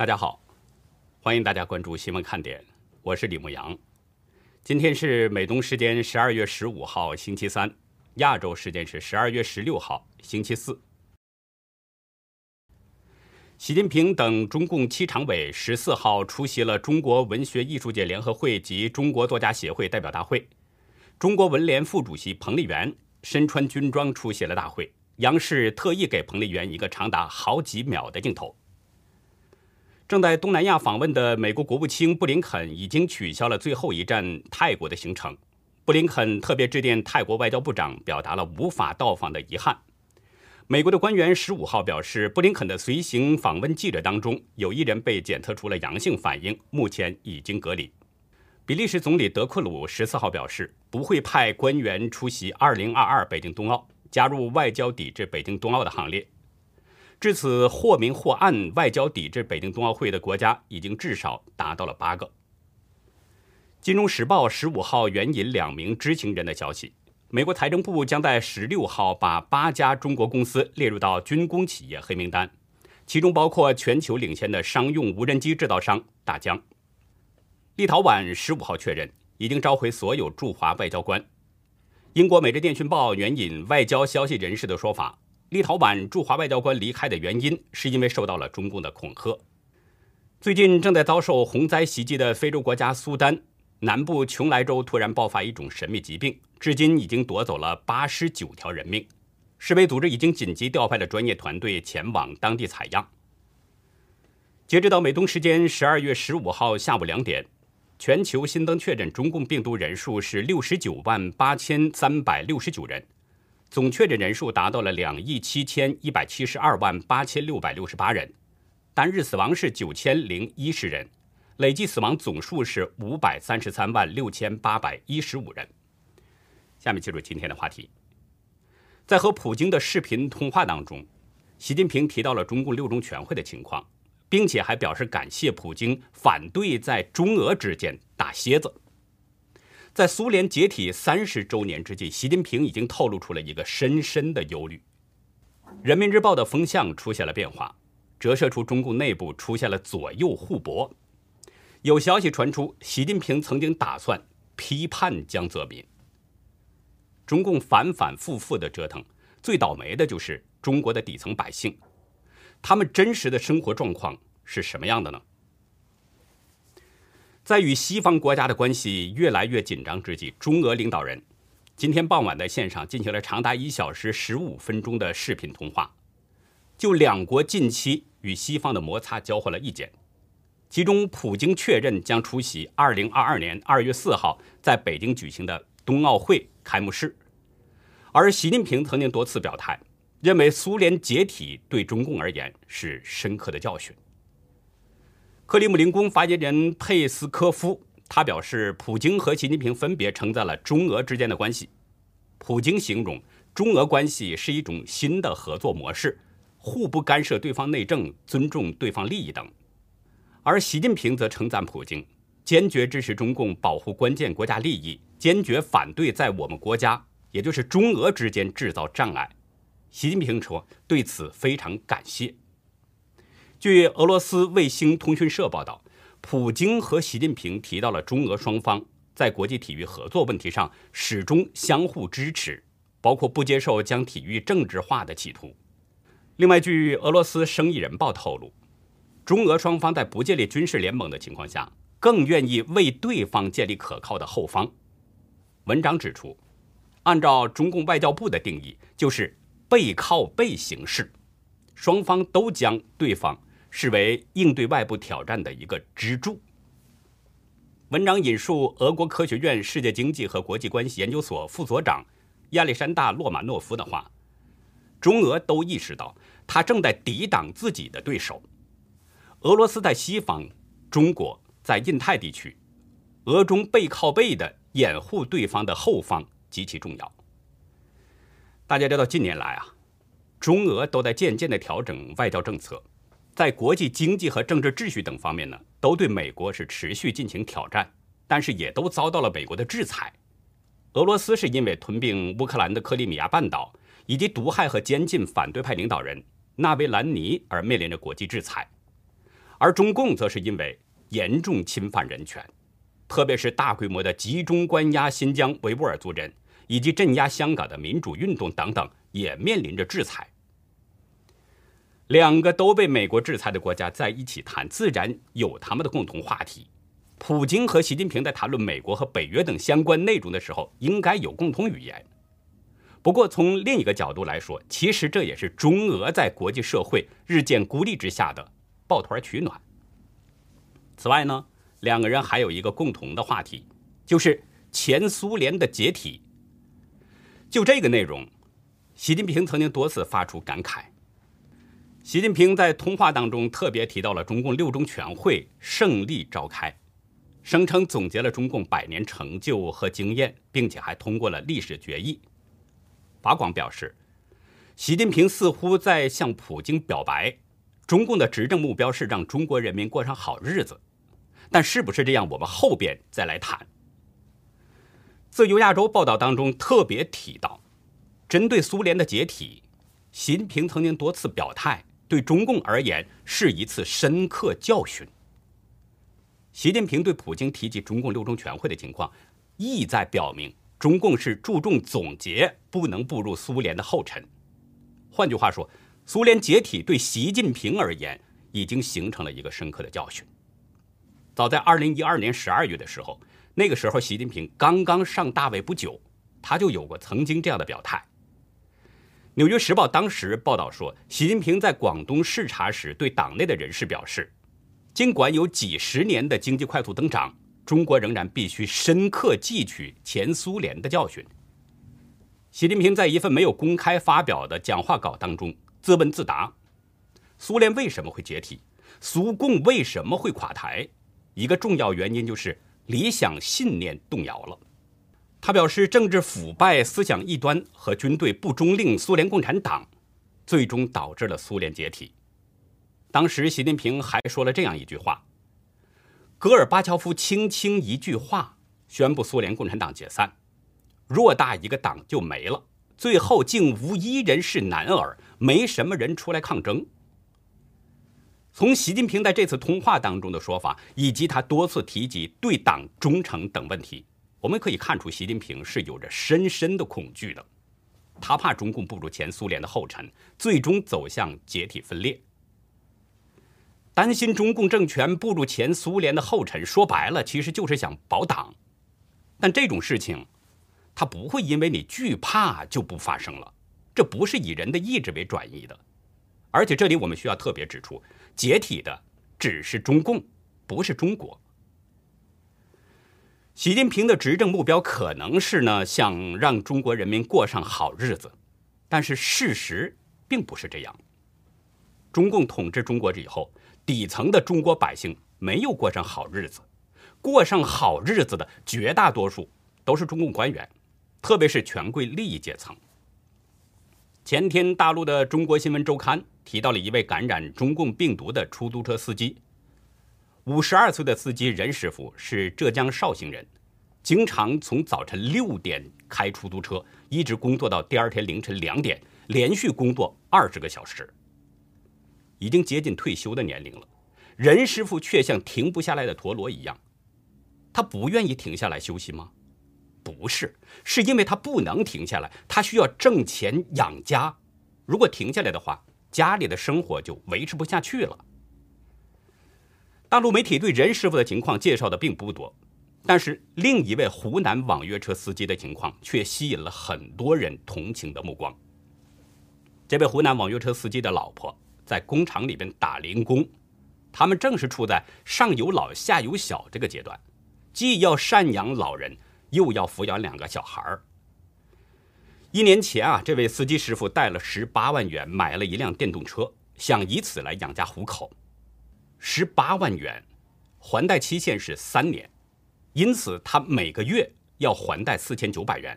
大家好，欢迎大家关注新闻看点，我是李牧阳。今天是美东时间十二月十五号星期三，亚洲时间是十二月十六号星期四。习近平等中共七常委十四号出席了中国文学艺术界联合会及中国作家协会代表大会。中国文联副主席彭丽媛身穿军装出席了大会，央视特意给彭丽媛一个长达好几秒的镜头。正在东南亚访问的美国国务卿布林肯已经取消了最后一站泰国的行程。布林肯特别致电泰国外交部长，表达了无法到访的遗憾。美国的官员十五号表示，布林肯的随行访问记者当中有一人被检测出了阳性反应，目前已经隔离。比利时总理德克鲁十四号表示，不会派官员出席二零二二北京冬奥，加入外交抵制北京冬奥的行列。至此，或明或暗外交抵制北京冬奥会的国家已经至少达到了八个。金融时报十五号援引两名知情人的消息。美国财政部将在十六号把八家中国公司列入到军工企业黑名单，其中包括全球领先的商用无人机制造商大疆。立陶宛十五号确认已经召回所有驻华外交官。英国《每日电讯报》援引外交消息人士的说法，立陶宛驻华外交官离开的原因是因为受到了中共的恐吓。最近正在遭受洪灾袭击的非洲国家苏丹。南部琼莱州突然爆发一种神秘疾病，至今已经夺走了八十九条人命。世卫组织已经紧急调派了专业团队前往当地采样。截止到美东时间十二月十五号下午两点，全球新增确诊中共病毒人数是六十九万八千三百六十九人，总确诊人数达到了两亿七千一百七十二万八千六百六十八人，单日死亡是九千零一十人。累计死亡总数是五百三十三万六千八百一十五人。下面进入今天的话题，在和普京的视频通话当中，习近平提到了中共六中全会的情况，并且还表示感谢普京反对在中俄之间打蝎子。在苏联解体三十周年之际，习近平已经透露出了一个深深的忧虑。人民日报的风向出现了变化，折射出中共内部出现了左右互搏。有消息传出，习近平曾经打算批判江泽民。中共反反复复的折腾，最倒霉的就是中国的底层百姓。他们真实的生活状况是什么样的呢？在与西方国家的关系越来越紧张之际，中俄领导人今天傍晚在线上进行了长达一小时十五分钟的视频通话，就两国近期与西方的摩擦交换了意见。其中，普京确认将出席2022年2月4号在北京举行的冬奥会开幕式，而习近平曾经多次表态，认为苏联解体对中共而言是深刻的教训。克里姆林宫发言人佩斯科夫他表示，普京和习近平分别称赞了中俄之间的关系。普京形容中俄关系是一种新的合作模式，互不干涉对方内政，尊重对方利益等。而习近平则称赞普京，坚决支持中共保护关键国家利益，坚决反对在我们国家，也就是中俄之间制造障碍。习近平说对此非常感谢。据俄罗斯卫星通讯社报道，普京和习近平提到了中俄双方在国际体育合作问题上始终相互支持，包括不接受将体育政治化的企图。另外，据俄罗斯生意人报透露。中俄双方在不建立军事联盟的情况下，更愿意为对方建立可靠的后方。文章指出，按照中共外交部的定义，就是背靠背形式，双方都将对方视为应对外部挑战的一个支柱。文章引述俄国科学院世界经济和国际关系研究所副所长亚历山大·洛马诺夫的话：“中俄都意识到，他正在抵挡自己的对手。”俄罗斯在西方，中国在印太地区，俄中背靠背的掩护对方的后方极其重要。大家知道，近年来啊，中俄都在渐渐的调整外交政策，在国际经济和政治秩序等方面呢，都对美国是持续进行挑战，但是也都遭到了美国的制裁。俄罗斯是因为吞并乌克兰的克里米亚半岛，以及毒害和监禁反对派领导人纳维兰尼而面临着国际制裁。而中共则是因为严重侵犯人权，特别是大规模的集中关押新疆维吾尔族人以及镇压香港的民主运动等等，也面临着制裁。两个都被美国制裁的国家在一起谈，自然有他们的共同话题。普京和习近平在谈论美国和北约等相关内容的时候，应该有共同语言。不过，从另一个角度来说，其实这也是中俄在国际社会日渐孤立之下的抱团取暖。此外呢，两个人还有一个共同的话题，就是前苏联的解体。就这个内容，习近平曾经多次发出感慨。习近平在通话当中特别提到了中共六中全会胜利召开，声称总结了中共百年成就和经验，并且还通过了历史决议。法广表示，习近平似乎在向普京表白，中共的执政目标是让中国人民过上好日子，但是不是这样，我们后边再来谈。自由亚洲报道当中特别提到，针对苏联的解体，习近平曾经多次表态。对中共而言是一次深刻教训。习近平对普京提及中共六中全会的情况，意在表明中共是注重总结，不能步入苏联的后尘。换句话说，苏联解体对习近平而言已经形成了一个深刻的教训。早在二零一二年十二月的时候，那个时候习近平刚刚上大位不久，他就有过曾经这样的表态。《纽约时报》当时报道说，习近平在广东视察时对党内的人士表示，尽管有几十年的经济快速增长，中国仍然必须深刻汲取前苏联的教训。习近平在一份没有公开发表的讲话稿当中自问自答：苏联为什么会解体？苏共为什么会垮台？一个重要原因就是理想信念动摇了。他表示，政治腐败、思想异端和军队不中令，苏联共产党最终导致了苏联解体。当时，习近平还说了这样一句话：“戈尔巴乔夫轻轻一句话，宣布苏联共产党解散，偌大一个党就没了，最后竟无一人是男儿，没什么人出来抗争。”从习近平在这次通话当中的说法，以及他多次提及对党忠诚等问题。我们可以看出，习近平是有着深深的恐惧的，他怕中共步入前苏联的后尘，最终走向解体分裂，担心中共政权步入前苏联的后尘。说白了，其实就是想保党。但这种事情，它不会因为你惧怕就不发生了，这不是以人的意志为转移的。而且这里我们需要特别指出，解体的只是中共，不是中国。习近平的执政目标可能是呢，想让中国人民过上好日子，但是事实并不是这样。中共统治中国以后，底层的中国百姓没有过上好日子，过上好日子的绝大多数都是中共官员，特别是权贵利益阶层。前天，大陆的《中国新闻周刊》提到了一位感染中共病毒的出租车司机。五十二岁的司机任师傅是浙江绍兴人，经常从早晨六点开出租车，一直工作到第二天凌晨两点，连续工作二十个小时，已经接近退休的年龄了。任师傅却像停不下来的陀螺一样，他不愿意停下来休息吗？不是，是因为他不能停下来，他需要挣钱养家。如果停下来的话，家里的生活就维持不下去了。大陆媒体对任师傅的情况介绍的并不多，但是另一位湖南网约车司机的情况却吸引了很多人同情的目光。这位湖南网约车司机的老婆在工厂里边打零工，他们正是处在上有老下有小这个阶段，既要赡养老人，又要抚养两个小孩儿。一年前啊，这位司机师傅带了十八万元买了一辆电动车，想以此来养家糊口。十八万元，还贷期限是三年，因此他每个月要还贷四千九百元，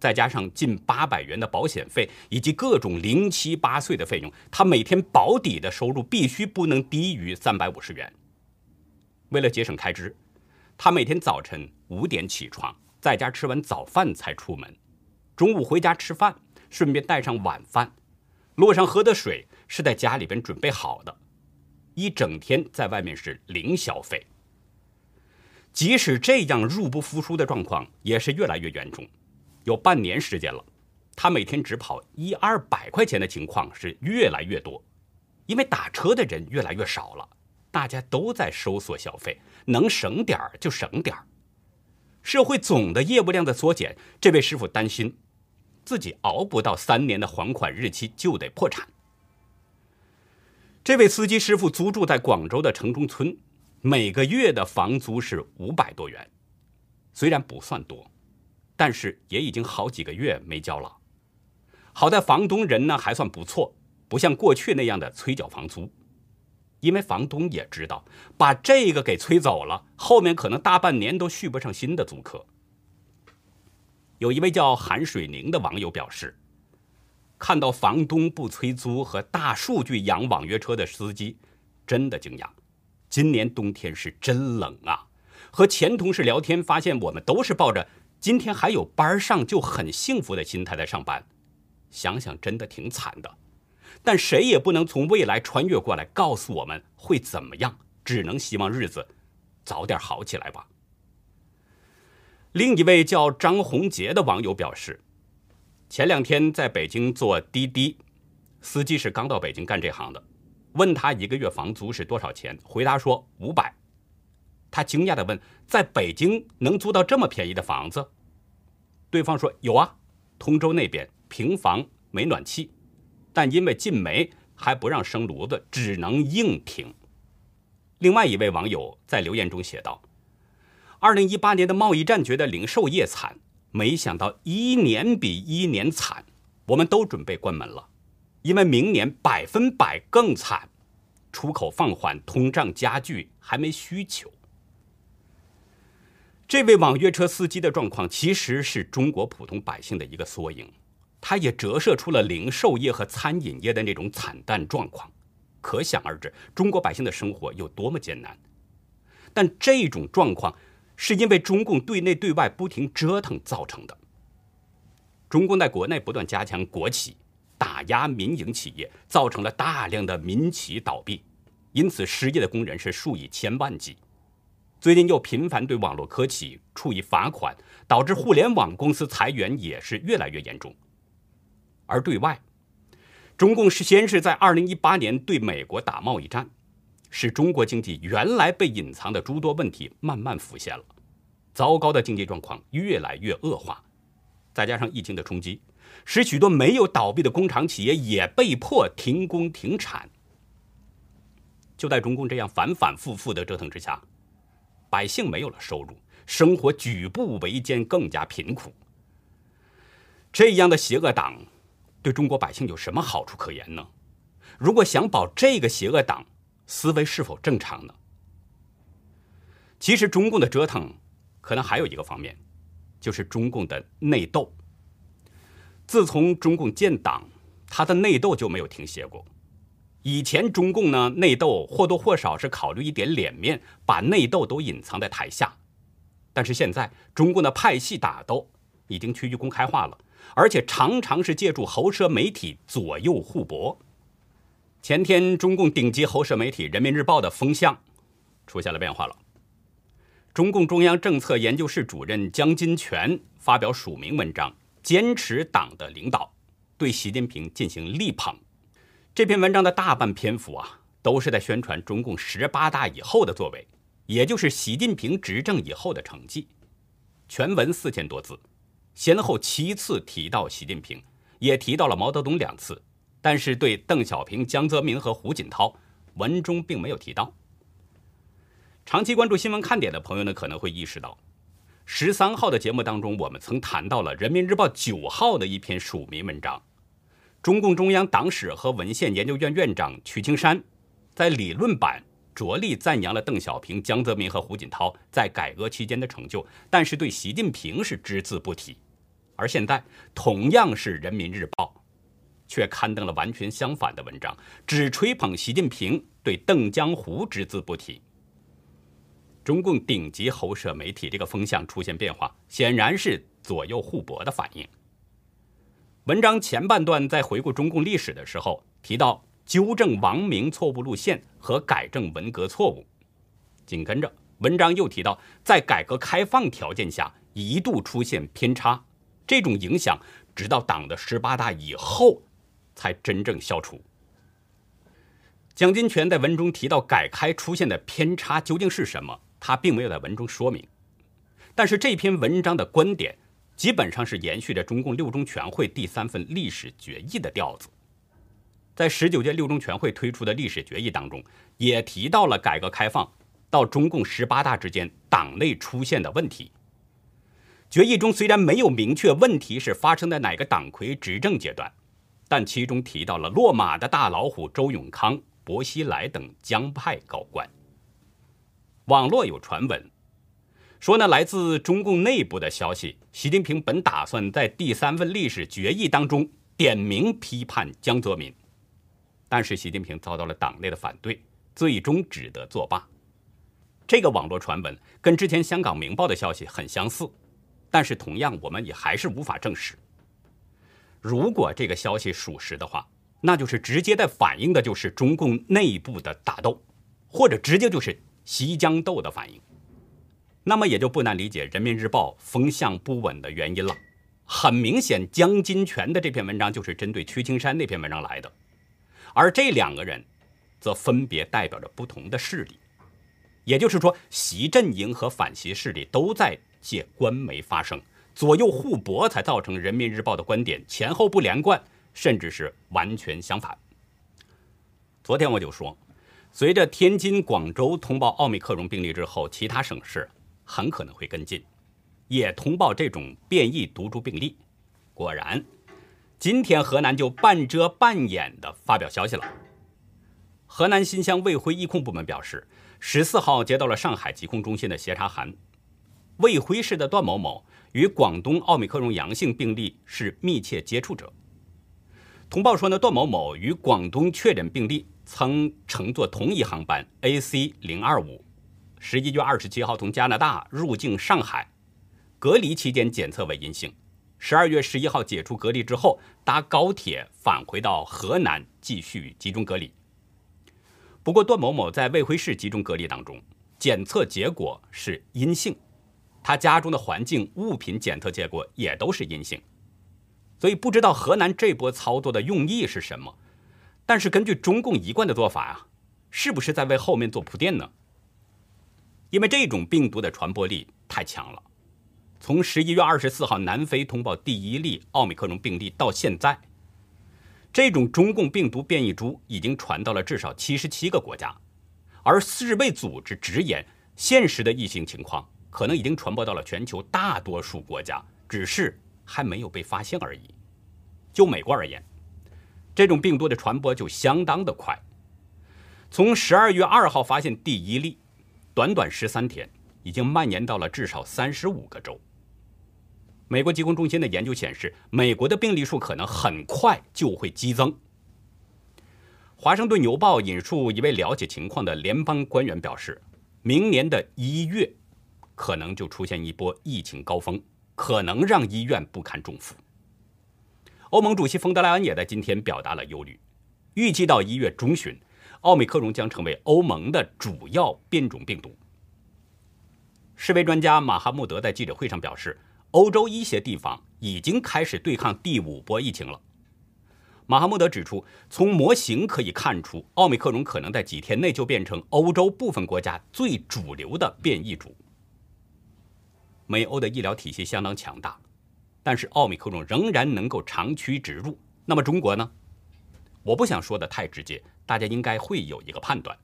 再加上近八百元的保险费以及各种零七八碎的费用，他每天保底的收入必须不能低于三百五十元。为了节省开支，他每天早晨五点起床，在家吃完早饭才出门，中午回家吃饭，顺便带上晚饭，路上喝的水是在家里边准备好的。一整天在外面是零消费。即使这样入不敷出的状况也是越来越严重，有半年时间了，他每天只跑一二百块钱的情况是越来越多，因为打车的人越来越少了，大家都在收缩消费，能省点儿就省点儿。社会总的业务量的缩减，这位师傅担心自己熬不到三年的还款日期就得破产。这位司机师傅租住在广州的城中村。每个月的房租是五百多元，虽然不算多，但是也已经好几个月没交了。好在房东人呢还算不错，不像过去那样的催缴房租，因为房东也知道把这个给催走了，后面可能大半年都续不上新的租客。有一位叫韩水宁的网友表示，看到房东不催租和大数据养网约车的司机，真的惊讶。今年冬天是真冷啊！和前同事聊天，发现我们都是抱着今天还有班上就很幸福的心态在上班，想想真的挺惨的。但谁也不能从未来穿越过来告诉我们会怎么样，只能希望日子早点好起来吧。另一位叫张宏杰的网友表示，前两天在北京坐滴滴，司机是刚到北京干这行的。问他一个月房租是多少钱？回答说五百。他惊讶地问：“在北京能租到这么便宜的房子？”对方说：“有啊，通州那边平房没暖气，但因为禁煤还不让生炉子，只能硬挺。”另外一位网友在留言中写道：“二零一八年的贸易战觉得零售业惨，没想到一年比一年惨，我们都准备关门了。”因为明年百分百更惨，出口放缓，通胀加剧，还没需求。这位网约车司机的状况其实是中国普通百姓的一个缩影，他也折射出了零售业和餐饮业的那种惨淡状况，可想而知，中国百姓的生活有多么艰难。但这种状况是因为中共对内对外不停折腾造成的。中共在国内不断加强国企。打压民营企业，造成了大量的民企倒闭，因此失业的工人是数以千万计。最近又频繁对网络科企处以罚款，导致互联网公司裁员也是越来越严重。而对外，中共是先是在二零一八年对美国打贸易战，使中国经济原来被隐藏的诸多问题慢慢浮现了，糟糕的经济状况越来越恶化，再加上疫情的冲击。使许多没有倒闭的工厂企业也被迫停工停产。就在中共这样反反复复的折腾之下，百姓没有了收入，生活举步维艰，更加贫苦。这样的邪恶党对中国百姓有什么好处可言呢？如果想保这个邪恶党思维是否正常呢？其实中共的折腾可能还有一个方面，就是中共的内斗。自从中共建党，他的内斗就没有停歇过。以前中共呢内斗或多或少是考虑一点脸面，把内斗都隐藏在台下。但是现在中共的派系打斗已经趋于公开化了，而且常常是借助喉舌媒体左右互搏。前天中共顶级喉舌媒体人民日报的风向出现了变化了。中共中央政策研究室主任江金泉发表署名文章。坚持党的领导，对习近平进行力捧。这篇文章的大半篇幅啊，都是在宣传中共十八大以后的作为，也就是习近平执政以后的成绩。全文四千多字，先后七次提到习近平，也提到了毛泽东两次，但是对邓小平、江泽民和胡锦涛，文中并没有提到。长期关注新闻看点的朋友呢，可能会意识到。十三号的节目当中，我们曾谈到了《人民日报》九号的一篇署名文章。中共中央党史和文献研究院院长曲青山在理论版着力赞扬了邓小平、江泽民和胡锦涛在改革期间的成就，但是对习近平是只字不提。而现在同样是《人民日报》，却刊登了完全相反的文章，只吹捧习近平，对邓江湖只字不提。中共顶级喉舌媒体这个风向出现变化，显然是左右互搏的反应。文章前半段在回顾中共历史的时候，提到纠正王明错误路线和改正文革错误。紧跟着，文章又提到，在改革开放条件下一度出现偏差，这种影响直到党的十八大以后才真正消除。蒋金泉在文中提到改开出现的偏差究竟是什么，他并没有在文中说明。但是这篇文章的观点基本上是延续着中共六中全会第三份历史决议的调子。在十九届六中全会推出的历史决议当中，也提到了改革开放到中共十八大之间党内出现的问题。决议中虽然没有明确问题是发生在哪个党魁执政阶段，但其中提到了落马的大老虎周永康。薄熙来等江派高官，网络有传闻说呢，来自中共内部的消息，习近平本打算在第三份历史决议当中点名批判江泽民，但是习近平遭到了党内的反对，最终只得作罢。这个网络传闻跟之前香港《明报》的消息很相似，但是同样我们也还是无法证实。如果这个消息属实的话，那就是直接的反映的就是中共内部的打斗，或者直接就是西江斗的反应。那么也就不难理解《人民日报》风向不稳的原因了。很明显，江金泉的这篇文章就是针对屈青山那篇文章来的，而这两个人，则分别代表着不同的势力。也就是说，习阵营和反习势力都在借官媒发声，左右互搏，才造成《人民日报》的观点前后不连贯。甚至是完全相反。昨天我就说，随着天津、广州通报奥密克戎病例之后，其他省市很可能会跟进，也通报这种变异毒株病例。果然，今天河南就半遮半掩的发表消息了。河南新乡卫辉疫控部门表示，十四号接到了上海疾控中心的协查函，卫辉市的段某某与广东奥密克戎阳性病例是密切接触者。通报说呢，段某某与广东确诊病例曾乘坐同一航班 AC 零二五，十一月二十七号从加拿大入境上海，隔离期间检测为阴性，十二月十一号解除隔离之后，搭高铁返回到河南继续集中隔离。不过，段某某在卫辉市集中隔离当中，检测结果是阴性，他家中的环境物品检测结果也都是阴性。所以不知道河南这波操作的用意是什么，但是根据中共一贯的做法啊，是不是在为后面做铺垫呢？因为这种病毒的传播力太强了，从十一月二十四号南非通报第一例奥密克戎病例到现在，这种中共病毒变异株已经传到了至少七十七个国家，而世卫组织直言，现实的疫情情况可能已经传播到了全球大多数国家，只是。还没有被发现而已。就美国而言，这种病毒的传播就相当的快。从十二月二号发现第一例，短短十三天，已经蔓延到了至少三十五个州。美国疾控中心的研究显示，美国的病例数可能很快就会激增。华盛顿邮报引述一位了解情况的联邦官员表示，明年的一月，可能就出现一波疫情高峰。可能让医院不堪重负。欧盟主席冯德莱恩也在今天表达了忧虑，预计到一月中旬，奥密克戎将成为欧盟的主要变种病毒。世卫专家马哈穆德在记者会上表示，欧洲一些地方已经开始对抗第五波疫情了。马哈穆德指出，从模型可以看出，奥密克戎可能在几天内就变成欧洲部分国家最主流的变异株。美欧的医疗体系相当强大，但是奥密克戎仍然能够长驱直入。那么中国呢？我不想说的太直接，大家应该会有一个判断。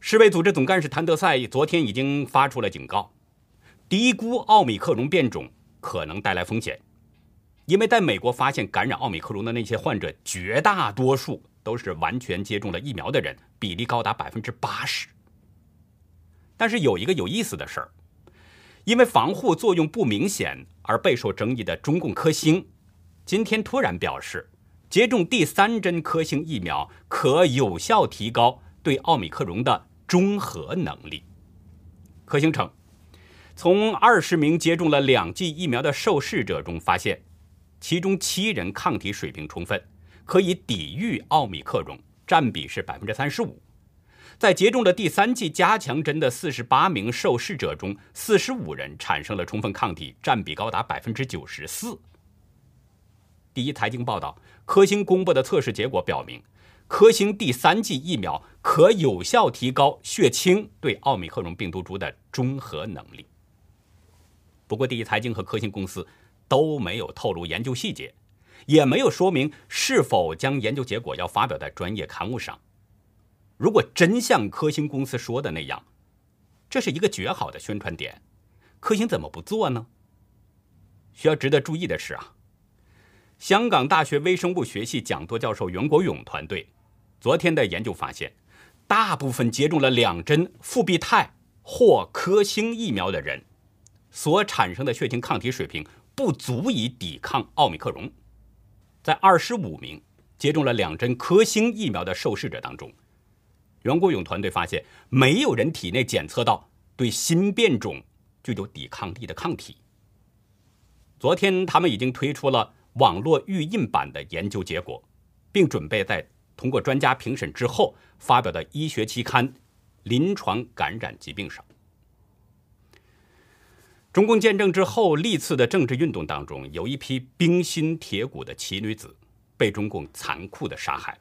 世卫组织总干事谭德赛昨天已经发出了警告，低估奥密克戎变种可能带来风险，因为在美国发现感染奥密克戎的那些患者，绝大多数都是完全接种了疫苗的人，比例高达百分之八十。但是有一个有意思的事儿。因为防护作用不明显而备受争议的中共科兴，今天突然表示，接种第三针科兴疫苗可有效提高对奥密克戎的中和能力。科兴称，从二十名接种了两剂疫苗的受试者中发现，其中七人抗体水平充分，可以抵御奥密克戎，占比是百分之三十五。在接种了第三剂加强针的四十八名受试者中，四十五人产生了充分抗体，占比高达百分之九十四。第一财经报道，科兴公布的测试结果表明，科兴第三剂疫苗可有效提高血清对奥密克戎病毒株的中和能力。不过，第一财经和科兴公司都没有透露研究细节，也没有说明是否将研究结果要发表在专业刊物上。如果真像科兴公司说的那样，这是一个绝好的宣传点，科兴怎么不做呢？需要值得注意的是啊。香港大学微生物学系讲座教授袁国勇团队昨天的研究发现，大部分接种了两针复必泰或科兴疫苗的人，所产生的血清抗体水平不足以抵抗奥密克戎。在二十五名接种了两针科兴疫苗的受试者当中，袁国勇团队发现，没有人体内检测到对新变种具有抵抗力的抗体。昨天，他们已经推出了。网络预印版的研究结果，并准备在通过专家评审之后发表的医学期刊《临床感染疾病》上。中共建政之后历次的政治运动当中，有一批冰心铁骨的奇女子被中共残酷的杀害，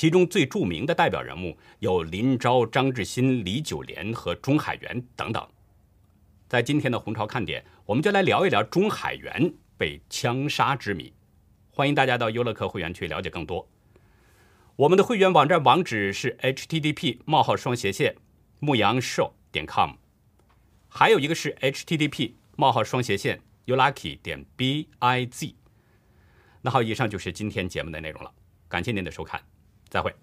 其中最著名的代表人物有林昭、张志新、李九莲和钟海元等等。在今天的红潮看点，我们就来聊一聊钟海元。被枪杀之谜，欢迎大家到优乐客会员区了解更多。我们的会员网站网址是 http: 冒号双斜线牧羊 show 点 com，还有一个是 http: 冒号双斜线 youlucky 点 biz。那好，以上就是今天节目的内容了，感谢您的收看，再会。